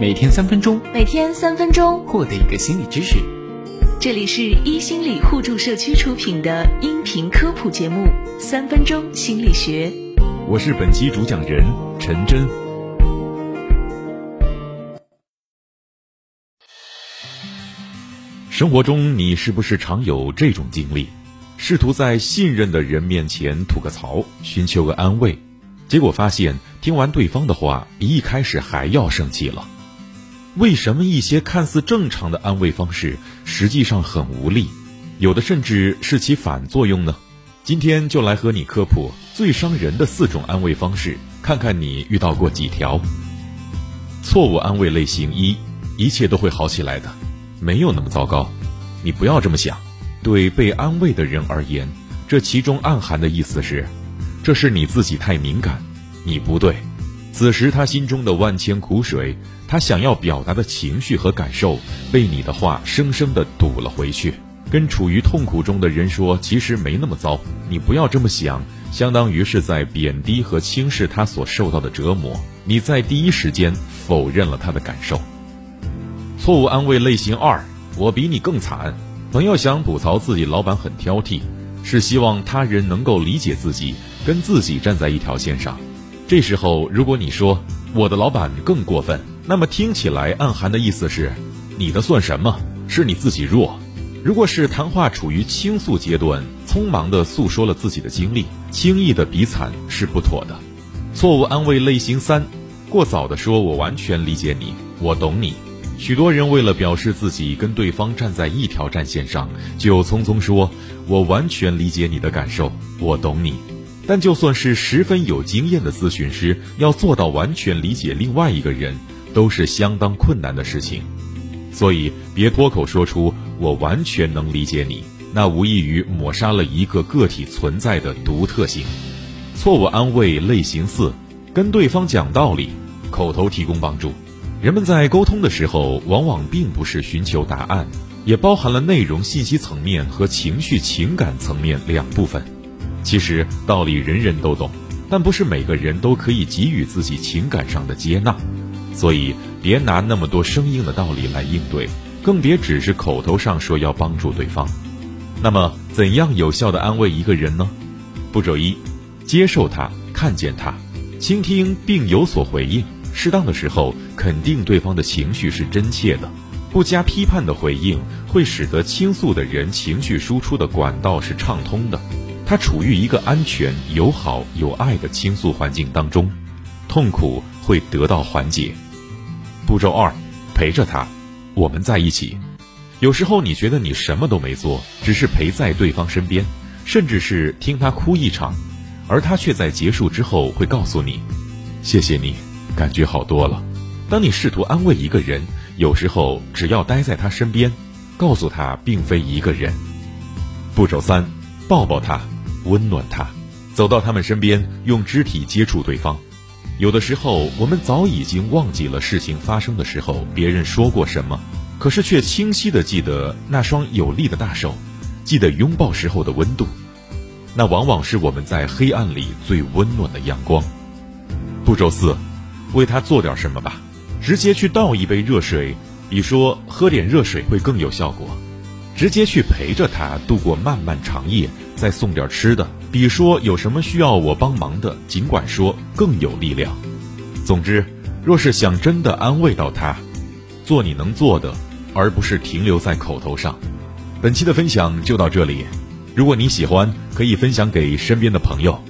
每天三分钟，每天三分钟，获得一个心理知识。这里是一心理互助社区出品的音频科普节目《三分钟心理学》。我是本期主讲人陈真。生活中，你是不是常有这种经历？试图在信任的人面前吐个槽，寻求个安慰，结果发现听完对方的话，比一开始还要生气了。为什么一些看似正常的安慰方式，实际上很无力，有的甚至是起反作用呢？今天就来和你科普最伤人的四种安慰方式，看看你遇到过几条。错误安慰类型一：一切都会好起来的。没有那么糟糕，你不要这么想。对被安慰的人而言，这其中暗含的意思是，这是你自己太敏感，你不对。此时他心中的万千苦水，他想要表达的情绪和感受，被你的话生生的堵了回去。跟处于痛苦中的人说，其实没那么糟，你不要这么想，相当于是在贬低和轻视他所受到的折磨。你在第一时间否认了他的感受。错误安慰类型二，我比你更惨。朋友想吐槽自己老板很挑剔，是希望他人能够理解自己，跟自己站在一条线上。这时候，如果你说我的老板更过分，那么听起来暗含的意思是，你的算什么？是你自己弱。如果是谈话处于倾诉阶段，匆忙地诉说了自己的经历，轻易的比惨是不妥的。错误安慰类型三，过早的说我完全理解你，我懂你。许多人为了表示自己跟对方站在一条战线上，就匆匆说：“我完全理解你的感受，我懂你。”但就算是十分有经验的咨询师，要做到完全理解另外一个人，都是相当困难的事情。所以，别脱口说出“我完全能理解你”，那无异于抹杀了一个个体存在的独特性。错误安慰类型四，跟对方讲道理，口头提供帮助。人们在沟通的时候，往往并不是寻求答案，也包含了内容信息层面和情绪情感层面两部分。其实道理人人都懂，但不是每个人都可以给予自己情感上的接纳。所以别拿那么多生硬的道理来应对，更别只是口头上说要帮助对方。那么，怎样有效的安慰一个人呢？步骤一：接受他，看见他，倾听并有所回应。适当的时候，肯定对方的情绪是真切的，不加批判的回应会使得倾诉的人情绪输出的管道是畅通的，他处于一个安全、友好、有爱的倾诉环境当中，痛苦会得到缓解。步骤二，陪着他，我们在一起。有时候你觉得你什么都没做，只是陪在对方身边，甚至是听他哭一场，而他却在结束之后会告诉你：“谢谢你。”感觉好多了。当你试图安慰一个人，有时候只要待在他身边，告诉他并非一个人。步骤三，抱抱他，温暖他，走到他们身边，用肢体接触对方。有的时候，我们早已经忘记了事情发生的时候别人说过什么，可是却清晰的记得那双有力的大手，记得拥抱时候的温度。那往往是我们在黑暗里最温暖的阳光。步骤四。为他做点什么吧，直接去倒一杯热水，比说喝点热水会更有效果；直接去陪着他度过漫漫长夜，再送点吃的，比说有什么需要我帮忙的，尽管说更有力量。总之，若是想真的安慰到他，做你能做的，而不是停留在口头上。本期的分享就到这里，如果你喜欢，可以分享给身边的朋友。